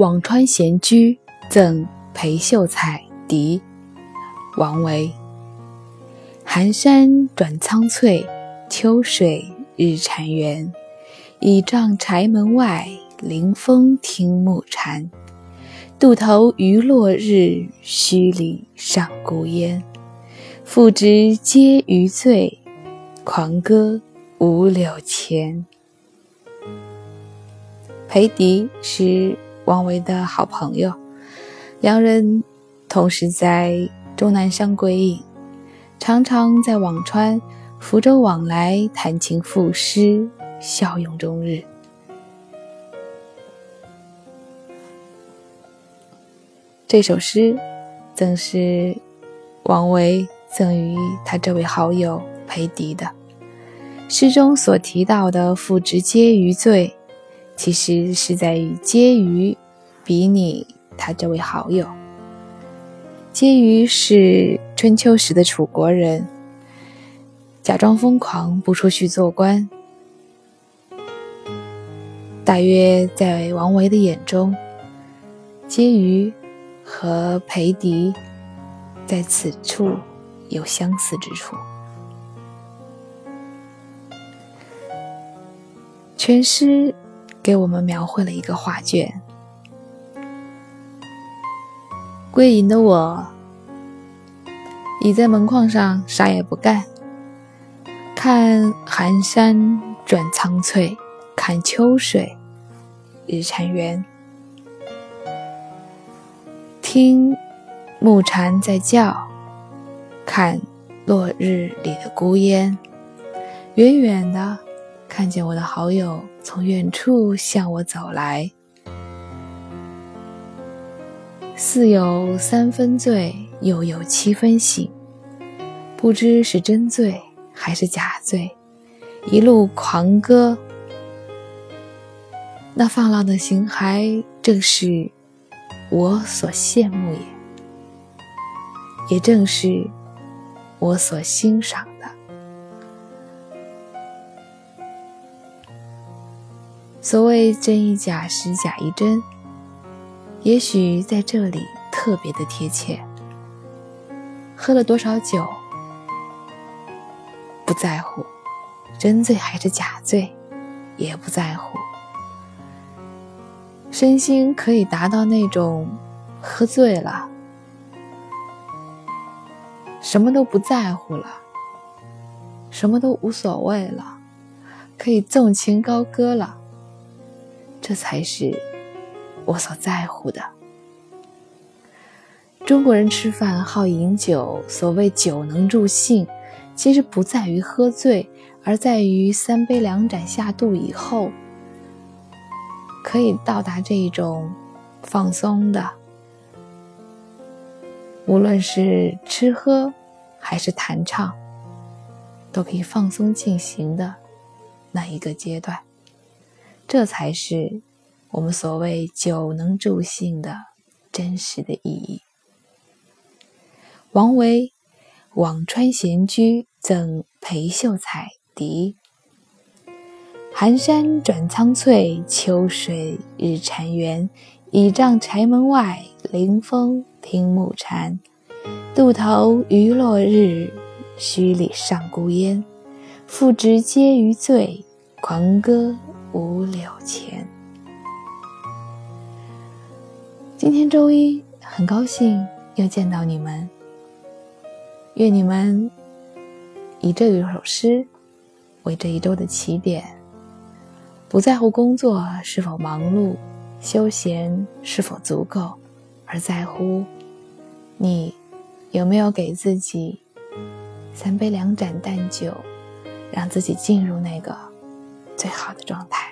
辋川闲居赠裴秀才笛，王维。寒山转苍翠，秋水日潺湲。倚杖柴门外，临风听暮蝉。渡头余落日，墟里上孤烟。复值皆余醉，狂歌五柳前。裴迪是王维的好朋友，两人同时在终南山归隐，常常在辋川福州往来谈情赋诗，笑拥终日。这首诗正是王维赠予他这位好友裴迪的。诗中所提到的“赋值皆余醉”。其实是在与婕妤比拟他这位好友。婕妤是春秋时的楚国人，假装疯狂不出去做官。大约在王维的眼中，婕妤和裴迪在此处有相似之处。全诗。给我们描绘了一个画卷。归隐的我，倚在门框上，啥也不干，看寒山转苍翠，看秋水日潺湲，听木蝉在叫，看落日里的孤烟，远远的看见我的好友。从远处向我走来，似有三分醉，又有七分醒，不知是真醉还是假醉，一路狂歌。那放浪的形骸，正是我所羡慕也，也正是我所欣赏所谓真亦假，实假亦真，也许在这里特别的贴切。喝了多少酒不在乎，真醉还是假醉也不在乎，身心可以达到那种喝醉了什么都不在乎了，什么都无所谓了，可以纵情高歌了。这才是我所在乎的。中国人吃饭好饮酒，所谓酒能助兴，其实不在于喝醉，而在于三杯两盏下肚以后，可以到达这一种放松的，无论是吃喝还是弹唱，都可以放松进行的那一个阶段。这才是我们所谓酒能助兴的真实的意义。王维《辋川闲居赠裴秀才笛》：寒山转苍翠，秋水日潺湲。倚杖柴门外，临风听暮蝉。渡头余落日，墟里上孤烟。复值皆余醉，狂歌。五柳前。今天周一，很高兴又见到你们。愿你们以这一首诗为这一周的起点，不在乎工作是否忙碌，休闲是否足够，而在乎你有没有给自己三杯两盏淡酒，让自己进入那个。最好的状态。